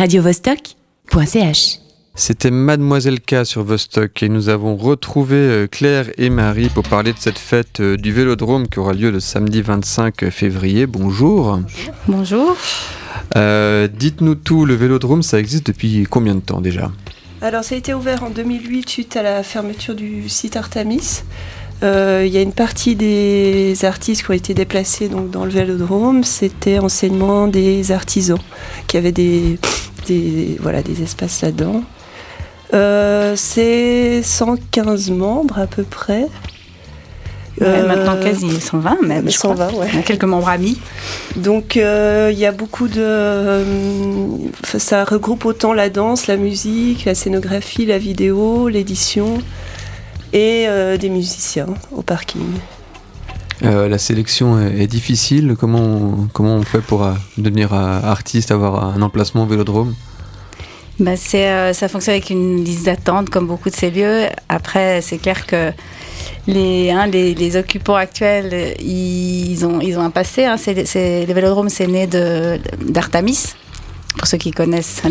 radiovostok.ch. C'était Mademoiselle K sur Vostok et nous avons retrouvé euh, Claire et Marie pour parler de cette fête euh, du Vélodrome qui aura lieu le samedi 25 février. Bonjour. Bonjour. Euh, Dites-nous tout, le Vélodrome, ça existe depuis combien de temps déjà? Alors ça a été ouvert en 2008 suite à la fermeture du site Artemis. Euh, Il y a une partie des artistes qui ont été déplacés donc, dans le Vélodrome. C'était enseignement des artisans qui avaient des, des, voilà, des espaces là-dedans. Euh, c'est 115 membres à peu près. Ouais, Euh, maintenant quasi 120 même. je 120, crois. ouais. Il y a quelques membres amis. Donc euh, il y a beaucoup de... euh, ça regroupe autant la danse, la musique, la scénographie, la vidéo, l'édition et euh, des musiciens au parking. Euh, La sélection est, est difficile. Comment on, comment on fait pour euh, devenir euh, artiste, avoir un emplacement au Vélodrome? C'est, euh, ça fonctionne avec une liste d'attente comme beaucoup de ces lieux. Après, c'est clair que les, hein, les, occupants actuels, ils ont, ils ont un passé. Hein. C'est, c'est- le Vélodrome, c'est né d'Artamis. Pour ceux qui connaissent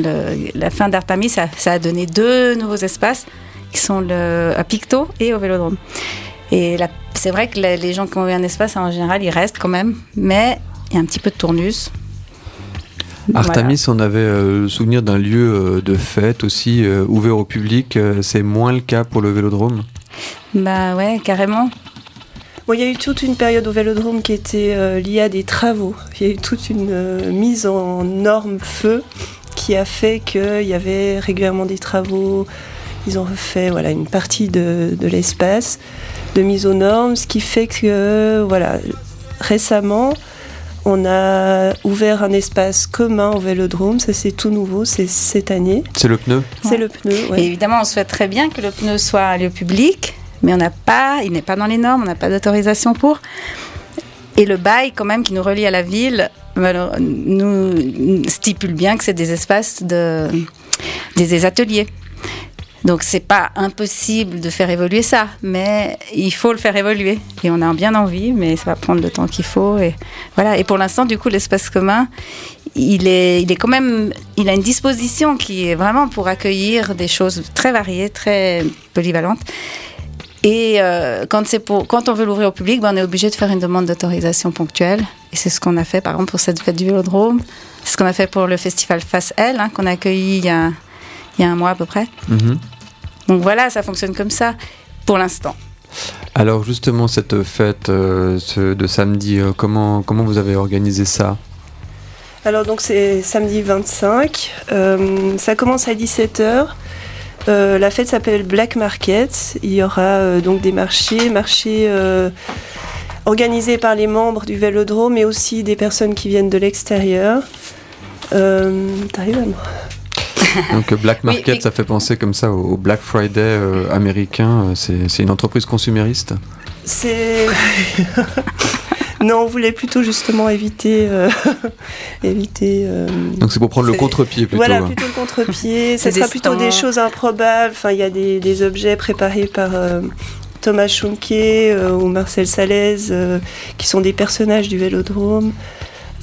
la fin d'Artamis, ça, a donné deux nouveaux espaces qui sont à Picto et au Vélodrome. Et la- c'est vrai que la- les gens qui ont eu un espace, en général, ils restent quand même, mais il y a un petit peu de tournus. Artemis, on avait euh, le souvenir d'un lieu euh, de fête aussi euh, ouvert au public. Euh, c'est moins le cas pour le Vélodrome? Bah ouais, carrément. Bon, il y a eu toute une période au Vélodrome qui était euh, liée à des travaux. Il y a eu toute une euh, mise en norme feu qui a fait qu'il y avait régulièrement des travaux. Ils ont refait voilà, une partie de, de l'espace de mise aux normes, ce qui fait que voilà, récemment, on a ouvert un espace commun au Vélodrome. Ça, c'est tout nouveau, c'est cette année. C'est le pneu C'est le pneu. évidemment, on souhaite très bien que le pneu soit un lieu public, mais on n'a pas, il n'est pas dans les normes, on n'a pas d'autorisation pour. Et le bail, quand même, qui nous relie à la ville, alors, nous stipule bien que c'est des espaces de, des, des ateliers. Donc c'est pas impossible de faire évoluer ça, mais il faut le faire évoluer. Et on a bien envie, mais ça va prendre le temps qu'il faut. Et voilà. Et pour l'instant, du coup, l'espace commun, il est, il est quand même, il a une disposition qui est vraiment pour accueillir des choses très variées, très polyvalentes. Et euh, quand, c'est pour, quand on veut l'ouvrir au public, ben, on est obligé de faire une demande d'autorisation ponctuelle. Et c'est ce qu'on a fait, par exemple, pour cette fête du Vélodrome. C'est ce qu'on a fait pour le festival Face L, hein, qu'on a accueilli il y a, il y a un mois à peu près. Mhm. Donc voilà, ça fonctionne comme ça pour l'instant. Alors justement, cette fête euh, ce- de samedi, euh, comment, comment vous avez organisé ça? Alors donc c'est samedi 25, Euh, ça commence à 17h. la fête s'appelle Black Market. Il y aura euh, donc des marchés, marchés euh, organisés par les membres du Vélodrome, mais aussi des personnes qui viennent de l'extérieur. Euh, T'arrives à moi Donc euh, Black Oui, Market, et- ça fait penser comme ça au Black Friday euh, américain. Euh, C'est une entreprise consumériste. C'est non, on voulait plutôt justement éviter euh, éviter. euh, Donc c'est pour prendre le contre-pied plutôt. Voilà, hein. plutôt le contre-pied. Ça sera plutôt des choses improbables. Enfin, il y a des, des objets préparés par euh, Thomas Schunke euh, ou Marcel Salez, euh, qui sont des personnages du Vélodrome.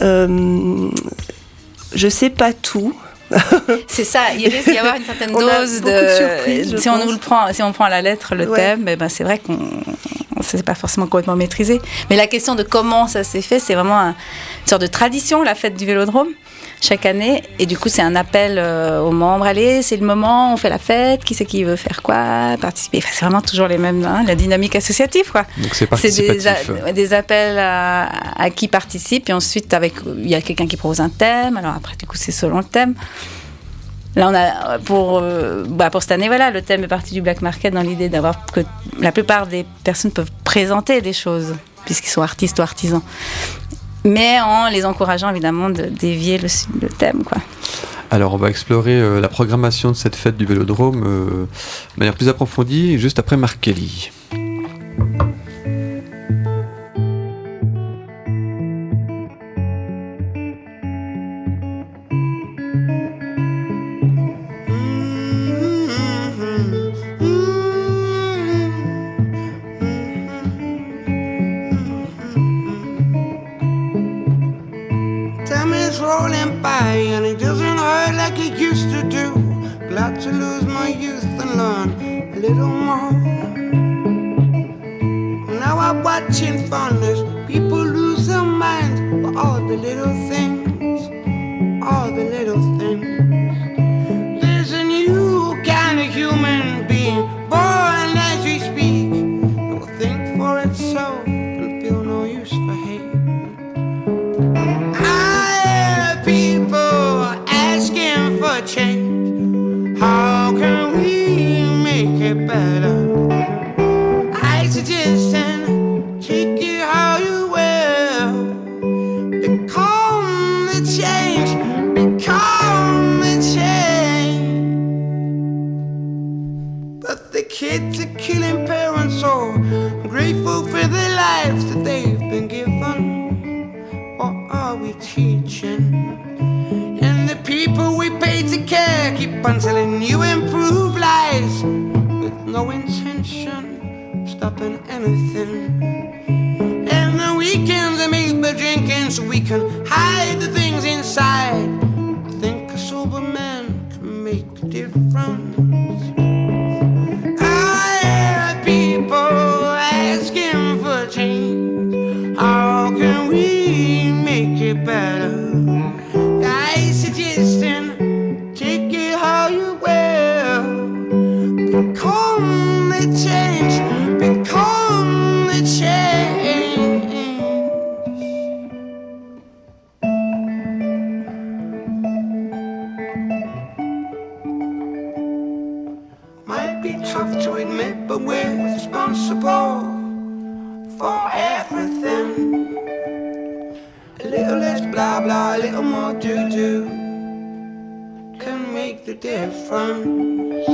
Euh, je sais pas tout. C'est ça, il risque d'y avoir une certaine dose de surprises, je si on nous le prend, si on prend à la lettre le Ouais. thème, eh ben c'est vrai qu'on c'est pas forcément complètement maîtrisé. Mais la question de comment ça s'est fait, c'est vraiment un- une sorte de tradition, la fête du Vélodrome chaque année. Et du coup, c'est un appel euh, aux membres. Allez, c'est le moment, on fait la fête. Qui c'est qui veut faire quoi? Participer. Enfin, c'est vraiment toujours les mêmes, hein, la dynamique associative, quoi. Donc c'est des, participatif. a- des appels à, à qui participe et ensuite avec il y a quelqu'un qui propose un thème. Alors après du coup c'est selon le thème. Là on a pour euh, bah, pour cette année voilà le thème est parti du black market dans l'idée d'avoir que la plupart des personnes peuvent présenter des choses puisqu'ils sont artistes ou artisans. Mais en les encourageant évidemment de dévier le, thème quoi. Alors on va explorer euh, la programmation de cette fête du Vélodrome euh, de manière plus approfondie juste après Marc Kelly. Fondness, people lose their minds for all the little kids are killing parents, so I'm grateful for the lives that they've been given. What are we teaching? And the people we pay to care keep on telling you improve lies with no intention of stopping anything. And the weekends are made for drinking so we can hide the things inside. I think a sober man can make a difference. get better. The difference.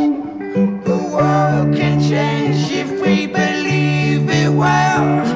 The world can change if we believe it well.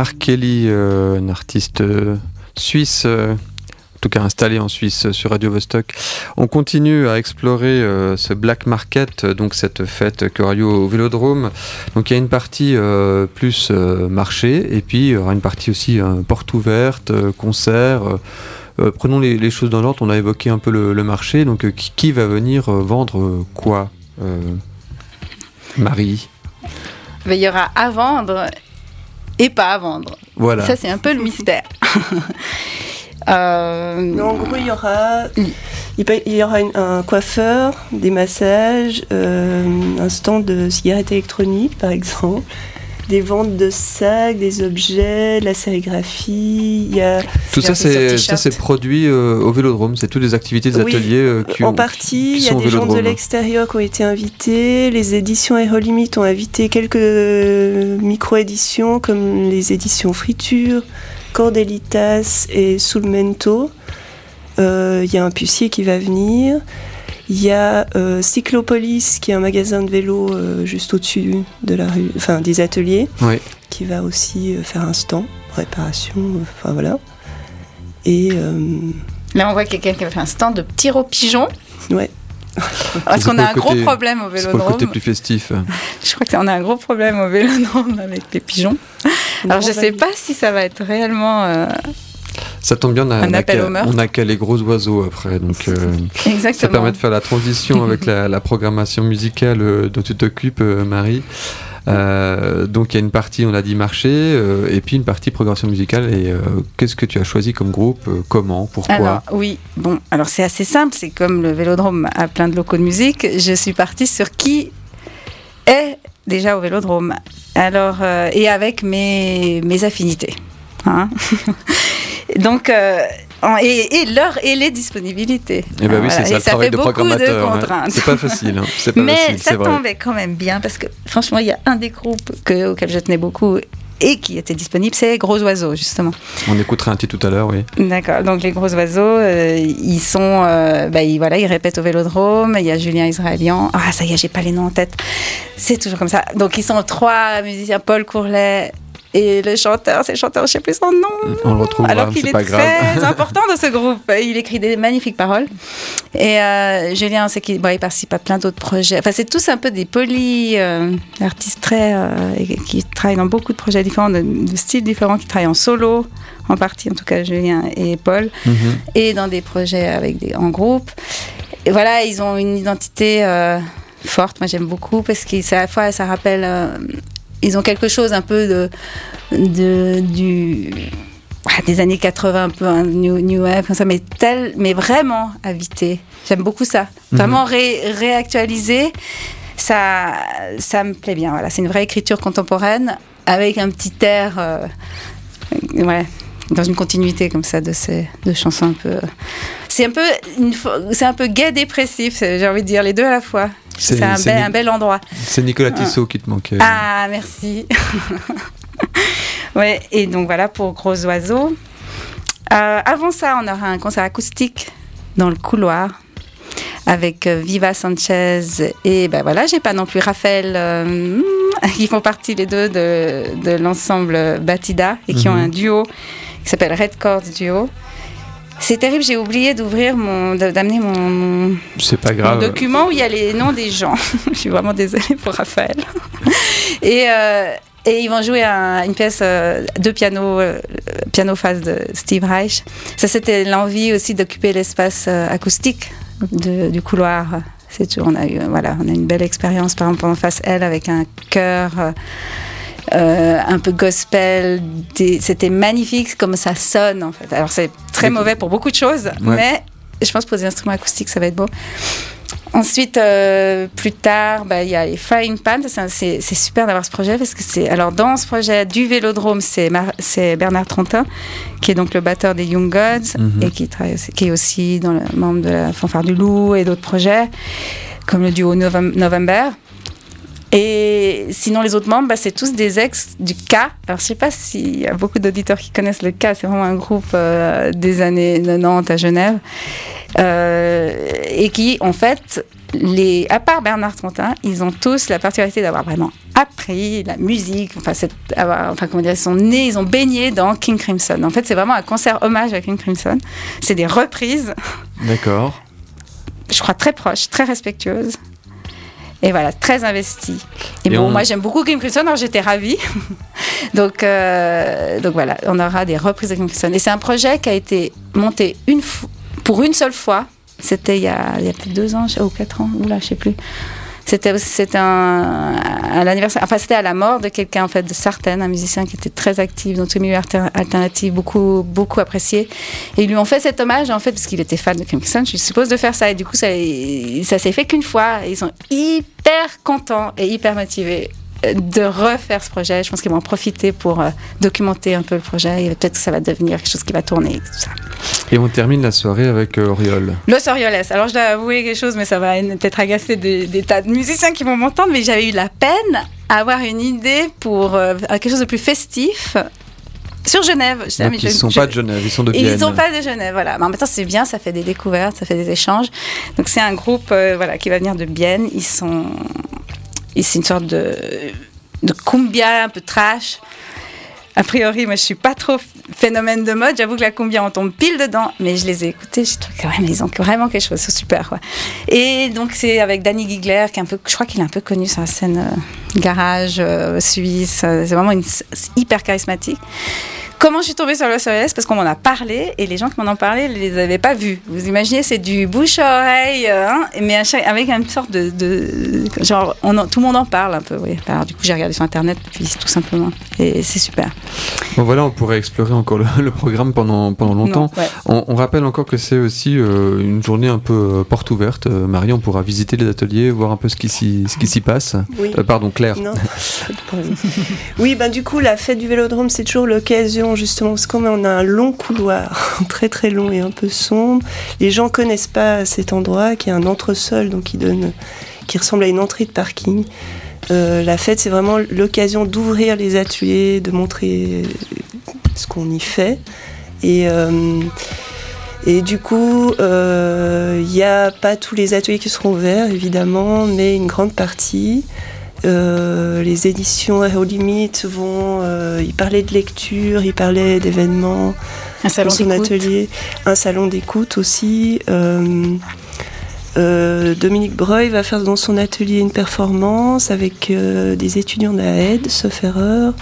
Mark Kelly, euh, un artiste euh, suisse, euh, en tout cas installé en Suisse sur Radio Vostok. On continue à explorer ce Black Market, donc cette fête qui aura lieu au Vélodrome. Donc il y a une partie plus marché et puis il y aura une partie aussi porte ouverte, concert. prenons les, choses dans l'ordre, on a évoqué un peu le, marché, donc qui, qui va venir vendre quoi Marie? Mais il y aura à vendre et pas à vendre. Voilà. Ça, c'est un peu le mystère. Euh, Mais en gros, il y aura, il y aura une- un coiffeur, des massages, euh, un stand de cigarettes électroniques, par exemple, des ventes de sacs, des objets, de la sérigraphie. Il y a Tout ça, c'est t-shirts. ça, c'est produit euh, au Vélodrome. C'est toutes les activités des Oui, ateliers euh, qui en ont- partie, il y a des gens de l'extérieur qui ont été invités. Les éditions Aérolimite ont invité quelques micro-éditions comme les éditions Friture, Cordelitas et Sulmento. Euh, Il y a un pucier qui va venir. Il y a euh, Cyclopolis, qui est un magasin de vélo euh, juste au-dessus de la rue, enfin des ateliers, Oui. qui va aussi euh, faire un stand, réparation, enfin voilà. Et euh, Là, on voit quelqu'un qui va faire un stand de tir aux pigeons. ouais, Parce C'est qu'on a un gros problème au C'est pour le côté vélodrome. plus festif. Je crois qu'on a un gros problème au vélodrome avec les pigeons. Alors, je Non, sais pas si ça va être réellement. Ça tombe bien, on a, on qu'à- au meurtre. on a qu'à les gros oiseaux après. Donc, euh, ça permet de faire la transition avec la, la programmation musicale euh, dont tu t'occupes, euh, Marie. Euh, donc, il y a une partie, on l'a dit, marché, euh, et puis une partie programmation musicale. Et euh, qu'est-ce que tu as choisi comme groupe Comment Pourquoi? Alors oui, bon, alors c'est assez simple, c'est comme le Vélodrome a plein de locaux de musique, je suis partie sur qui est déjà au Vélodrome. Alors et avec mes, mes affinités. hein. Donc euh, et, et l'heure et les disponibilités. Eh ben oui, Voilà. c'est ça Et le travail fait de beaucoup programmateur. hein. contraintes. C'est pas facile. hein. C'est pas Mais facile, ça vrai. tombait quand même bien parce que franchement, il y a un des groupes que, auxquels je tenais beaucoup et qui était disponible, c'est Gros Oiseaux justement. On écoutera un titre tout à l'heure, oui. D'accord. Donc les gros oiseaux, euh, ils sont, euh, bah, ils, voilà, ils répètent au Vélodrome. Il y a Julien Israélian. Ah ça y est, j'ai pas les noms en tête. C'est toujours comme ça. Donc ils sont trois musiciens Paul Courlet, Et le chanteur, c'est le chanteur, je sais plus son nom. On le retrouve, Alors qu'il c'est est, pas grave. très important dans ce groupe. Il écrit des magnifiques paroles. Et euh, Julien, c'est qu'il bon, il participe à plein d'autres projets. Enfin, c'est tous un peu des polis euh, artistes très euh, qui travaillent dans beaucoup de projets différents, de, de styles différents, qui travaillent en solo, en partie en tout cas Julien et Paul, Mhm. et dans des projets avec des en groupe. Et voilà, ils ont une identité euh, forte. Moi, j'aime beaucoup parce qu'à la fois, ça rappelle. Euh, ils ont quelque chose un peu de, de du ah, des années 80, un peu un new, new wave, comme ça, mais tel, mais vraiment habité. J'aime beaucoup ça. Vraiment ré- réactualisé. Ça, ça me plaît bien. Voilà, c'est une vraie écriture contemporaine avec un petit air, euh, ouais, dans une continuité comme ça de ces de chansons un peu. C'est un peu, c'est un peu gay dépressif. J'ai envie de dire les deux à la fois. C'est- un, bel- Ni- un bel endroit. C'est Nicolas Tissot qui te manquait. Ah, merci. ouais, et donc voilà pour Gros Oiseaux. Euh, avant ça, on aura un concert acoustique dans le couloir avec euh, Viva Sanchez et ben voilà, j'ai pas non plus Raphaël euh, qui font partie les deux de, de l'ensemble Batida et qui ont Mhm. un duo qui s'appelle Red Chords Duo. C'est terrible, j'ai oublié d'ouvrir mon, d'amener mon, mon- C'est pas un grave. document où il y a les noms des gens. Je suis vraiment désolée pour Raphaël. et, euh, et ils vont jouer un- une pièce euh, de piano, euh, piano phase de Steve Reich. Ça, c'était l'envie aussi d'occuper l'espace euh, acoustique de- du couloir. C'est tout. On a eu, voilà, on a une belle expérience, par exemple, en face L avec un chœur. Euh, un peu gospel, des- c'était magnifique comme ça sonne en fait. Alors c'est très mauvais pour beaucoup de choses, Ouais. mais je pense pour des instruments acoustiques ça va être beau. Ensuite, euh, plus tard, bah, il y a les Frying Pan. C'est super d'avoir ce projet parce que c'est. Alors, dans ce projet du Vélodrome, c'est Bernard Trontin, qui est donc le batteur des Young Gods Mhm. et qui, travaille aussi- qui est aussi dans le membre de la Fanfare du Loup et d'autres projets, comme le duo Novem- November. Et sinon, les autres membres, bah, c'est tous des ex du K. Alors, je sais pas s'il y a beaucoup d'auditeurs qui connaissent le K. C'est vraiment un groupe euh, des années 90 à Genève. Euh, et qui, en fait, les, à part Bernard Trontin, ils ont tous la particularité d'avoir vraiment appris la musique. Enfin, avoir- enfin, comment dire, ils sont nés, ils ont baigné dans King Crimson. En fait, c'est vraiment un concert hommage à King Crimson. C'est des reprises D'accord. je crois, très proche, très respectueuse. Et voilà, très investie. Et, Et bon, on- moi j'aime beaucoup Kim Crimson, alors j'étais ravie. donc, euh, donc voilà, on aura des reprises de Kim Crimson. Et c'est un projet qui a été monté une pour une seule fois. C'était il, y a- il y a plus de deux ans, ou quatre ans, ou là, je sais plus. C'était un à enfin c'était à la mort de quelqu'un en fait de Sartène, un musicien qui était très actif dans tous les milieux alter- alternatifs, beaucoup beaucoup apprécié. Et ils lui ont fait cet hommage en fait parce qu'il était fan de Crimson, je suppose de faire ça. Et du coup ça ça s'est fait qu'une fois. Ils sont hyper contents et hyper motivés euh, de refaire ce projet. Je pense qu'ils vont en profiter pour euh, documenter un peu le projet et peut-être que ça va devenir quelque chose qui va tourner. tout ça. Et on termine la soirée avec euh, Oriol. Los Orioles. Alors, je dois avouer quelque chose, mais ça va peut-être agacer des, des tas de musiciens qui vont m'entendre, mais j'avais eu la peine à avoir une idée pour euh, quelque chose de plus festif sur Genève. Je sais, Donc mais ils je- sont je- pas de Genève, ils sont de Vienne. ils sont pas de Genève, voilà. Mais en même temps, c'est bien, ça fait des découvertes, ça fait des échanges. Donc, c'est un groupe euh, voilà, qui va venir de Bienne. Ils sont. C'est une sorte de, de cumbia un peu trash. A priori, moi, je suis pas trop phénomène de mode. J'avoue que la cumbia, on tombe pile dedans. Mais je les ai écoutés. J'ai trouvé quand même, ils ont vraiment quelque chose. C'est super. Et donc, c'est avec Danny Gigler, qui est un peu, je crois qu'il est un peu connu sur la scène euh, garage euh, suisse. Euh, C'est vraiment une, hyper charismatique. Comment je suis tombée sur Los Angeles Parce qu'on m'en a parlé et les gens qui m'en ont parlé ne les avaient pas vus. Vous imaginez, c'est du bouche à oreille, hein, mais avec une sorte de. de- genre, on en- tout le monde en parle un peu, oui. Alors, du coup, j'ai regardé sur Internet, puis tout simplement. Et c'est super. Bon voilà, on pourrait explorer encore le, le programme pendant, pendant longtemps. Non, ouais. On, on rappelle encore que c'est aussi euh, une journée un peu euh, porte ouverte. Euh, Marie, on pourra visiter les ateliers, voir un peu ce qui s'y passe. Oui. Euh, pardon, Claire. Non, pas de problème. Oui, ben du coup, la fête du Vélodrome, c'est toujours l'occasion, justement, parce qu'on a un long couloir, très très long et un peu sombre. Les gens connaissent pas cet endroit, qui est un entresol, donc qui donne, qui ressemble à une entrée de parking. Euh, la fête, c'est vraiment l'occasion d'ouvrir les ateliers, de montrer ce qu'on y fait. Et, euh, du coup, euh, il n'y a pas tous les ateliers qui seront ouverts, évidemment, mais une grande partie. Euh, les éditions Aero Limit vont euh, y parler de lecture, y parler d'événements. Un salon dans son atelier. Un salon d'écoute aussi. Euh, euh, Dominique Breuil va faire dans son atelier une performance avec des étudiants de la aide, sauf erreur.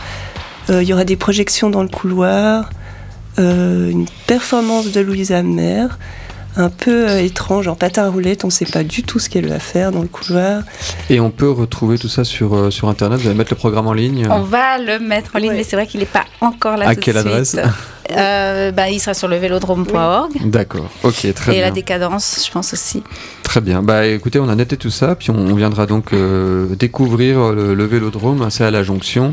Il y aura des projections dans le couloir, une performance de Louise Amner, un peu euh, étrange en patin à roulette, on ne sait pas du tout ce qu'elle va faire dans le couloir. Et on peut retrouver tout ça sur, euh, sur Internet. Vous allez mettre le programme en ligne. On va le mettre en ligne, Ouais. mais c'est vrai qu'il n'est pas encore là À tout de quelle suite. adresse Euh, bah, Il sera sur le vélodrome.org. D'accord, ok, très Et bien. la décadence, je pense aussi. Très bien. Bah écoutez, on a noté tout ça, puis on, on viendra donc euh, découvrir le, le Vélodrome, c'est à la Jonction.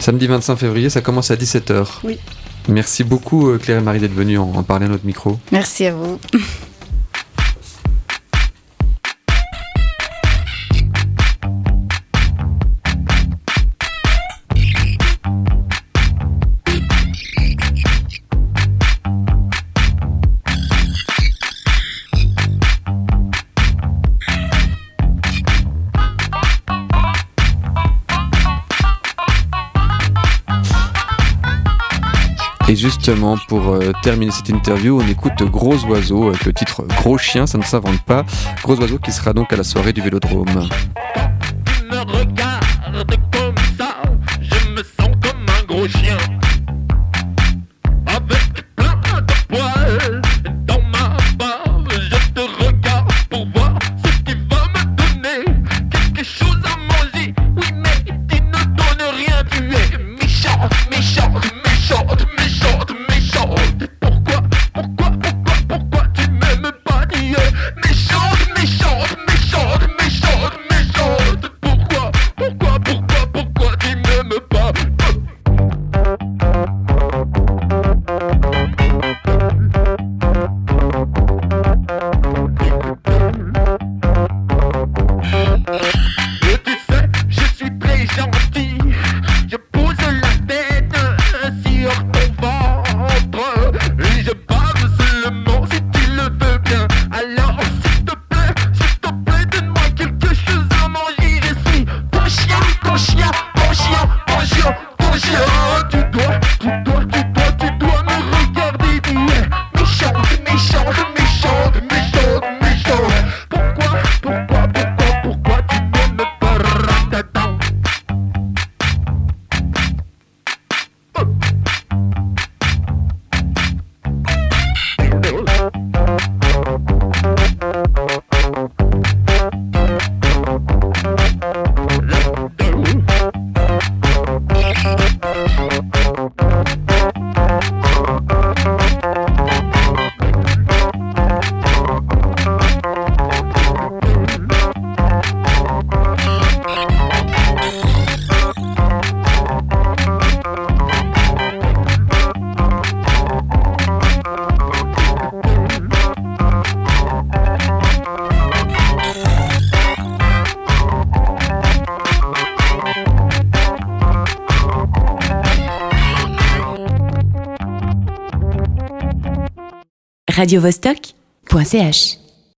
Samedi 25 février, ça commence à 17h. Oui. Merci beaucoup euh, Claire et Marie d'être venues en, en parler à notre micro. Merci à vous. justement, pour euh, terminer cette interview, on écoute Gros Oiseau avec le titre Gros Chien, ça ne s'invente pas. Gros Oiseau qui sera donc à la soirée du Vélodrome. Chien, radiovostok.ch